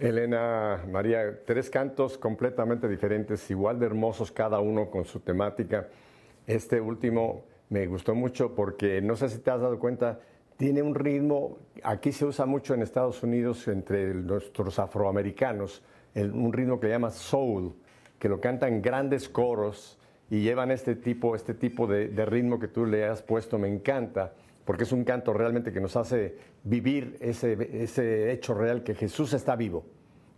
Elena, María, tres cantos completamente diferentes, igual de hermosos cada uno con su temática. Este último me gustó mucho porque no sé si te has dado cuenta, tiene un ritmo, aquí se usa mucho en Estados Unidos entre nuestros afroamericanos, un ritmo que llama soul, que lo cantan grandes coros y llevan este tipo, este tipo de, ritmo que tú le has puesto, me encanta, porque es un canto realmente que nos hace vivir ese, ese hecho real que Jesús está vivo.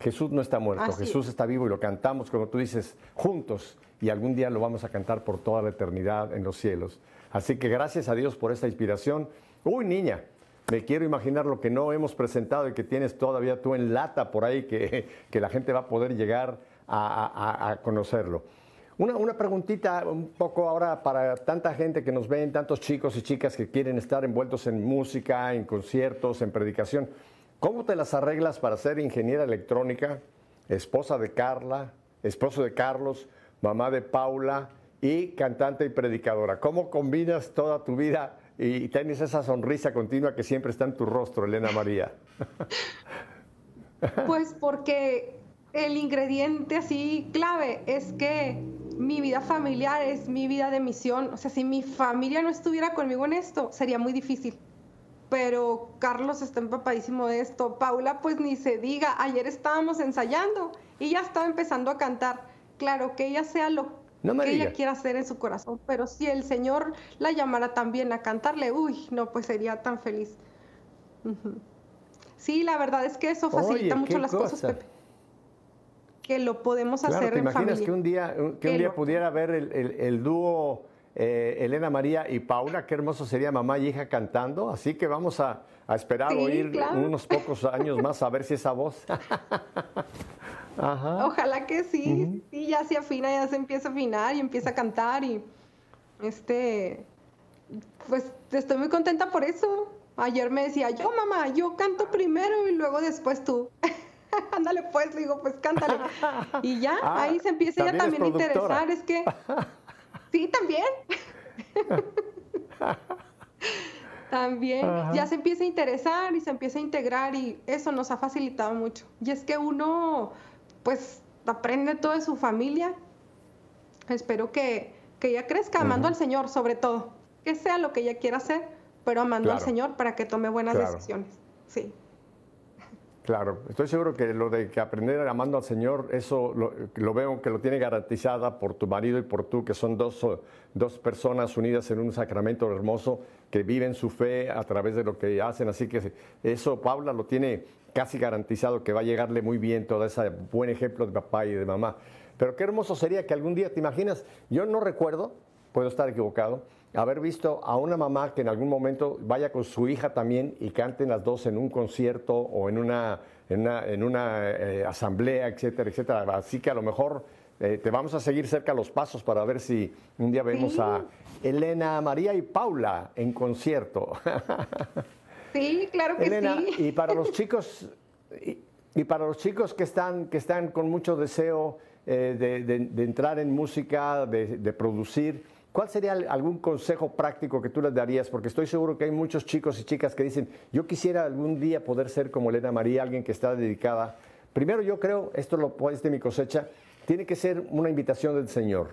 Jesús no está muerto, Jesús está vivo y lo cantamos, como tú dices, juntos y algún día lo vamos a cantar por toda la eternidad en los cielos. Así que gracias a Dios por esta inspiración. Uy, niña, me quiero imaginar lo que no hemos presentado y que tienes todavía tú en lata por ahí, que, que la gente va a poder llegar a, a conocerlo. Una, una, preguntita un poco ahora para tanta gente que nos ven, tantos chicos y chicas que quieren estar envueltos en música, en conciertos, en predicación. ¿Cómo te las arreglas para ser ingeniera electrónica, esposa de Carla, esposo de Carlos, mamá de Paula y cantante y predicadora? ¿Cómo combinas toda tu vida y tienes esa sonrisa continua que siempre está en tu rostro, Elena María? Pues porque el ingrediente así clave es que mi vida familiar es mi vida de misión. O sea, si mi familia no estuviera conmigo en esto, sería muy difícil. Pero Carlos está empapadísimo de esto. Paula, pues ni se diga. Ayer estábamos ensayando y ya estaba empezando a cantar. Claro, que ella sea lo que ella quiera hacer en su corazón. Pero si el Señor la llamara también a cantarle, uy, no, pues sería tan feliz. Sí, la verdad es que eso facilita mucho las cosas, Pepe que lo podemos hacer ¿te imaginas que un día, que un día pudiera ver el, dúo eh, Elena María y Paula? Qué hermoso sería mamá y hija cantando. Así que vamos a, esperar oír unos pocos años más a ver si esa voz. Ojalá que sí. Sí, ya se afina, ya se empieza a afinar y empieza a cantar y este, pues estoy muy contenta por eso. Ayer me decía, yo mamá, yo canto primero y luego después tú. Ándale pues, digo, pues cántale. Y ya, ah, ahí se empieza ella también a interesar, es que... Sí, también. también, ya se empieza a interesar y se empieza a integrar y eso nos ha facilitado mucho. Y es que uno, pues, aprende todo de su familia. Espero que, que ella crezca amando al Señor, sobre todo. Que sea lo que ella quiera hacer, pero amando al Señor para que tome buenas decisiones. Sí. Claro, estoy seguro que lo de que aprender amando al Señor, eso lo, veo que lo tiene garantizada por tu marido y por tú, que son dos, dos personas unidas en un sacramento hermoso, que viven su fe a través de lo que hacen. Así que eso Paula lo tiene casi garantizado, que va a llegarle muy bien todo ese buen ejemplo de papá y de mamá. Pero qué hermoso sería que algún día, ¿te imaginas? Yo no recuerdo, puedo estar equivocado, haber visto a una mamá que en algún momento vaya con su hija también y canten las dos en un concierto o en una, en una, eh, asamblea, etcétera, etcétera. Así que a lo mejor eh, te vamos a seguir cerca los pasos para ver si un día vemos a Elena, María y Paula en concierto. Sí, claro que Elena, sí. Y para los chicos, y, para los chicos que están, que están con mucho deseo eh, de, entrar en música, de producir, ¿Cuál sería algún consejo práctico que tú les darías? Porque estoy seguro que hay muchos chicos y chicas que dicen, yo quisiera algún día poder ser como Elena María, alguien que está dedicada. Primero yo creo, esto lo es de mi cosecha, tiene que ser una invitación del Señor.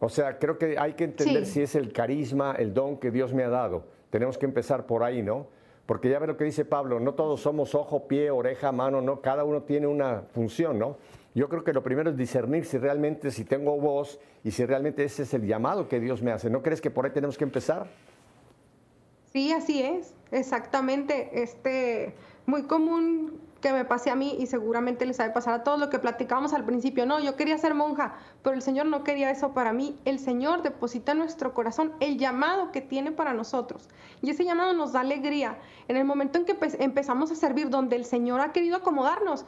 O sea, creo que hay que entender si es el carisma, el don que Dios me ha dado. Tenemos que empezar por ahí, ¿no? Porque ya ve lo que dice Pablo, no todos somos ojo, pie, oreja, mano, no, cada uno tiene una función, ¿no? Yo creo que lo primero es discernir si realmente, si tengo voz y si realmente ese es el llamado que Dios me hace. ¿No crees que por ahí tenemos que empezar? Sí, así es, exactamente. Este, muy común que me pase a mí y seguramente les sabe pasar a todos lo que platicábamos al principio. No, yo quería ser monja, pero el Señor no quería eso para mí. El Señor deposita en nuestro corazón el llamado que tiene para nosotros. Y ese llamado nos da alegría. En el momento en que empezamos a servir donde el Señor ha querido acomodarnos,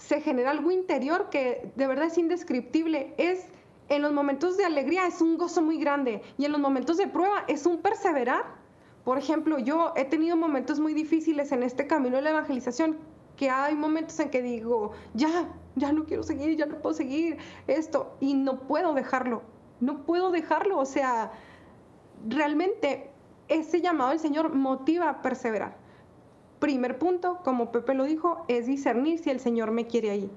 se genera algo interior que de verdad es indescriptible. Es en los momentos de alegría es un gozo muy grande y en los momentos de prueba es un perseverar. Por ejemplo, yo he tenido momentos muy difíciles en este camino de la evangelización, que hay momentos en que digo, ya, ya no quiero seguir, ya no puedo seguir esto y no puedo dejarlo, no puedo dejarlo. O sea, realmente ese llamado del Señor motiva a perseverar. Primer punto, como Pepe lo dijo, es discernir si el Señor me quiere ahí.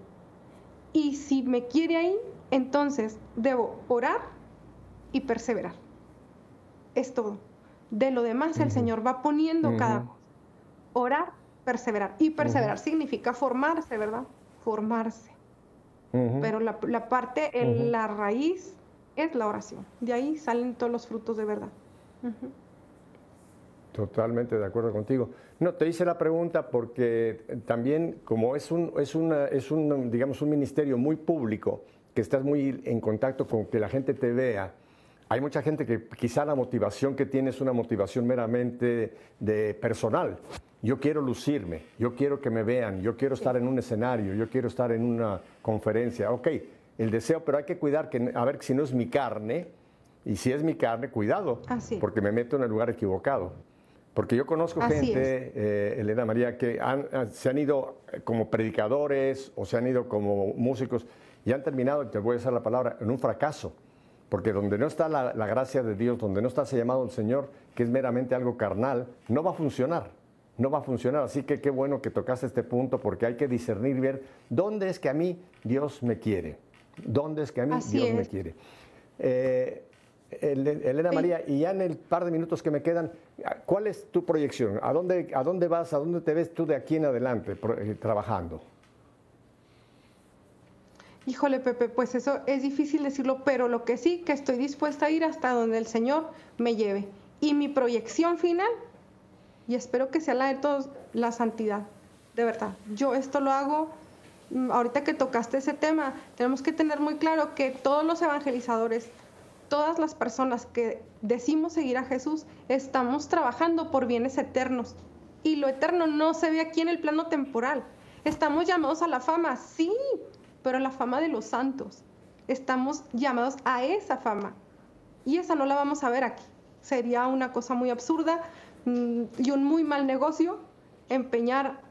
Y si me quiere ahí, entonces debo orar y perseverar. Es todo. De lo demás, el Señor va poniendo cada cosa. Orar, perseverar. Y perseverar significa formarse, ¿verdad? Formarse. Pero la, parte, la raíz es la oración. De ahí salen todos los frutos de verdad. Totalmente de acuerdo contigo. No, te hice la pregunta porque también como es un, es una, es un, digamos, un ministerio muy público, que estás muy en contacto con que la gente te vea, hay mucha gente que quizá la motivación que tiene es una motivación meramente de personal. Yo quiero lucirme, yo quiero que me vean, yo quiero estar en un escenario, yo quiero estar en una conferencia. Ok, el deseo, pero hay que cuidar que, a ver, si no es mi carne, y si es mi carne, cuidado, porque me meto en el lugar equivocado. Porque yo conozco gente, eh, Elena María, que se han ido como predicadores o se han ido como músicos y han terminado, te voy a usar la palabra, en un fracaso. Porque donde no está la, la gracia de Dios, donde no está ese llamado del Señor, que es meramente algo carnal, no va a funcionar. No va a funcionar. Así que qué bueno que tocaste este punto porque hay que discernir y ver dónde es que a mí Dios me quiere. ¿Dónde es que a mí Dios me quiere? Eh, Elena María, y ya en el par de minutos que me quedan, ¿cuál es tu proyección? ¿A dónde, a dónde vas? ¿A dónde te ves tú de aquí en adelante eh, trabajando? Híjole, Pepe, pues eso es difícil decirlo, pero lo que sí, que estoy dispuesta a ir hasta donde el Señor me lleve. Y mi proyección final, y espero que sea la de todos, la santidad, de verdad. Yo esto lo hago, mm, ahorita que tocaste ese tema, tenemos que tener muy claro que todos los evangelizadores, todas las personas que decimos seguir a Jesús, estamos trabajando por bienes eternos. Y lo eterno no se ve aquí en el plano temporal. Estamos llamados a la fama, sí, pero a la fama de los santos. Estamos llamados a esa fama. Y esa no la vamos a ver aquí. Sería una cosa muy absurda mm, y un muy mal negocio empeñar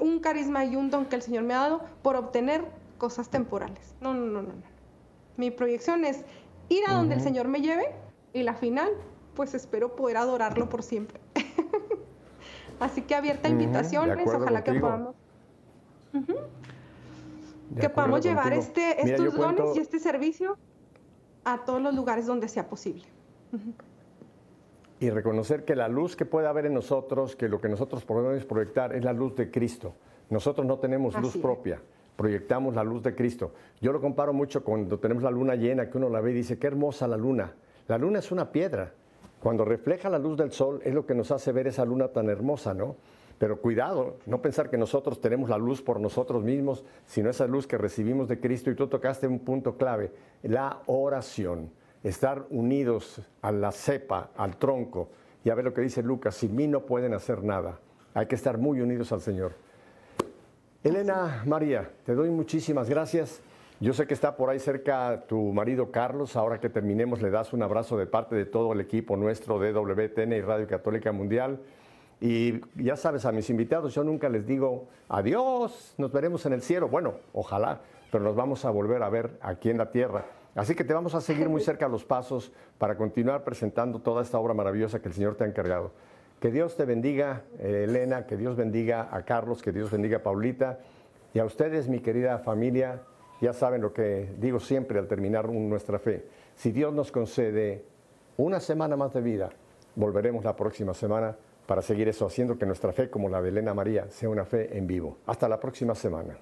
un carisma y un don que el Señor me ha dado por obtener cosas temporales. No, no, no. no. Mi proyección es ir a donde el Señor me lleve y la final, pues espero poder adorarlo por siempre. Así que abierta invitaciones, ojalá que podamos. Que podamos llevar este, estos dones y este servicio a todos los lugares donde sea posible. Y reconocer que la luz que puede haber en nosotros, que lo que nosotros podemos proyectar es la luz de Cristo. Nosotros no tenemos luz propia proyectamos la luz de Cristo. Yo lo comparo mucho cuando tenemos la luna llena, que uno la ve y dice, qué hermosa la luna. La luna es una piedra. Cuando refleja la luz del sol es lo que nos hace ver esa luna tan hermosa, ¿no? Pero cuidado, no pensar que nosotros tenemos la luz por nosotros mismos, sino esa luz que recibimos de Cristo. Y tú tocaste un punto clave, la oración. Estar unidos a la cepa, al tronco. Y a ver lo que dice Lucas, sin mí no pueden hacer nada. Hay que estar muy unidos al Señor. Elena María, te doy muchísimas gracias. Yo sé que está por ahí cerca tu marido Carlos. Ahora que terminemos, le das un abrazo de parte de todo el equipo nuestro de WTN y Radio Católica Mundial. Y ya sabes, a mis invitados yo nunca les digo adiós, nos veremos en el cielo. Bueno, ojalá, pero nos vamos a volver a ver aquí en la tierra. Así que te vamos a seguir muy cerca los pasos para continuar presentando toda esta obra maravillosa que el Señor te ha encargado. Que Dios te bendiga, eh, Elena, que Dios bendiga a Carlos, que Dios bendiga a Paulita y a ustedes, mi querida familia. Ya saben lo que digo siempre al terminar nuestra fe. Si Dios nos concede una semana más de vida, volveremos la próxima semana para seguir eso, haciendo que nuestra fe, como la de Elena María, sea una fe en vivo. Hasta la próxima semana.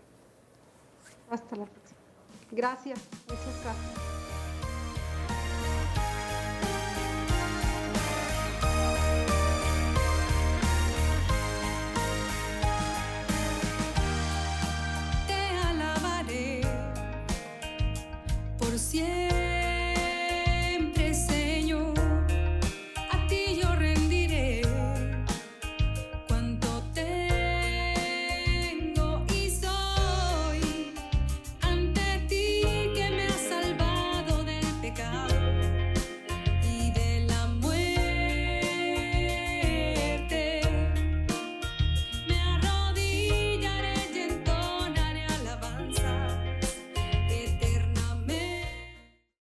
Hasta la próxima. Gracias. Muchas gracias. Cielo.